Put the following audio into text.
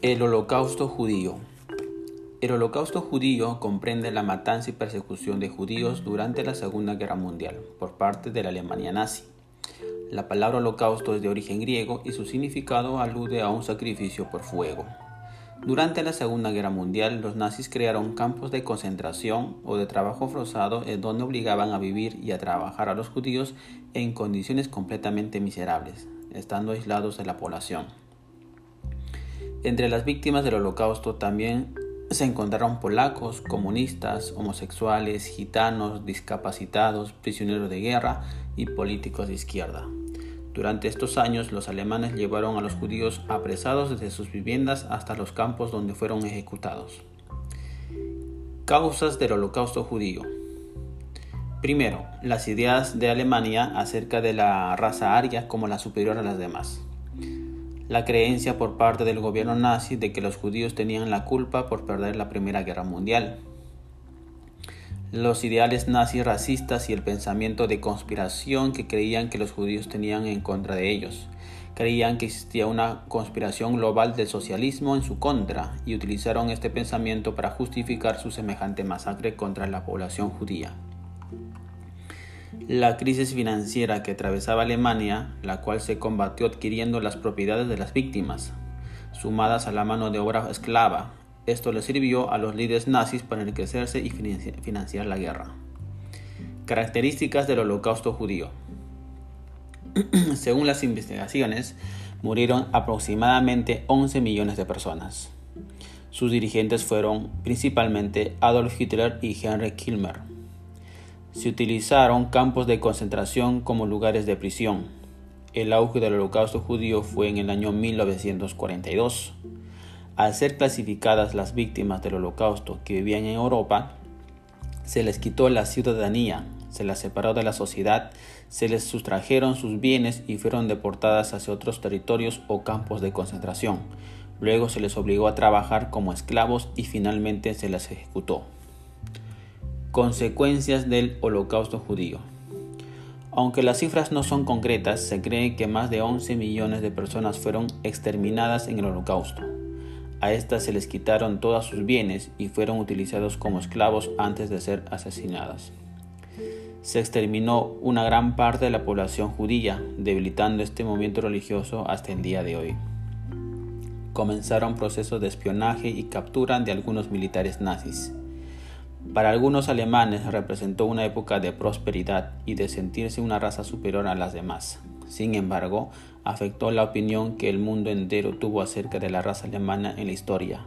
El Holocausto judío. El Holocausto judío comprende la matanza y persecución de judíos durante la Segunda Guerra Mundial por parte de la Alemania nazi. La palabra holocausto es de origen griego y su significado alude a un sacrificio por fuego. Durante la Segunda Guerra Mundial, los nazis crearon campos de concentración o de trabajo forzado en donde obligaban a vivir y a trabajar a los judíos en condiciones completamente miserables, estando aislados de la población. Entre las víctimas del holocausto también se encontraron polacos, comunistas, homosexuales, gitanos, discapacitados, prisioneros de guerra y políticos de izquierda. Durante estos años los alemanes llevaron a los judíos apresados desde sus viviendas hasta los campos donde fueron ejecutados. Causas del holocausto judío. Primero, las ideas de Alemania acerca de la raza aria como la superior a las demás la creencia por parte del gobierno nazi de que los judíos tenían la culpa por perder la Primera Guerra Mundial. Los ideales nazis racistas y el pensamiento de conspiración que creían que los judíos tenían en contra de ellos. Creían que existía una conspiración global del socialismo en su contra y utilizaron este pensamiento para justificar su semejante masacre contra la población judía. La crisis financiera que atravesaba Alemania, la cual se combatió adquiriendo las propiedades de las víctimas, sumadas a la mano de obra esclava, esto le sirvió a los líderes nazis para enriquecerse y financiar la guerra. Características del holocausto judío. Según las investigaciones, murieron aproximadamente 11 millones de personas. Sus dirigentes fueron principalmente Adolf Hitler y Heinrich Kilmer se utilizaron campos de concentración como lugares de prisión. El auge del holocausto judío fue en el año 1942. Al ser clasificadas las víctimas del holocausto que vivían en Europa, se les quitó la ciudadanía, se las separó de la sociedad, se les sustrajeron sus bienes y fueron deportadas hacia otros territorios o campos de concentración. Luego se les obligó a trabajar como esclavos y finalmente se las ejecutó. Consecuencias del holocausto judío. Aunque las cifras no son concretas, se cree que más de 11 millones de personas fueron exterminadas en el holocausto. A estas se les quitaron todos sus bienes y fueron utilizados como esclavos antes de ser asesinadas. Se exterminó una gran parte de la población judía, debilitando este movimiento religioso hasta el día de hoy. Comenzaron procesos de espionaje y captura de algunos militares nazis. Para algunos alemanes representó una época de prosperidad y de sentirse una raza superior a las demás. Sin embargo, afectó la opinión que el mundo entero tuvo acerca de la raza alemana en la historia.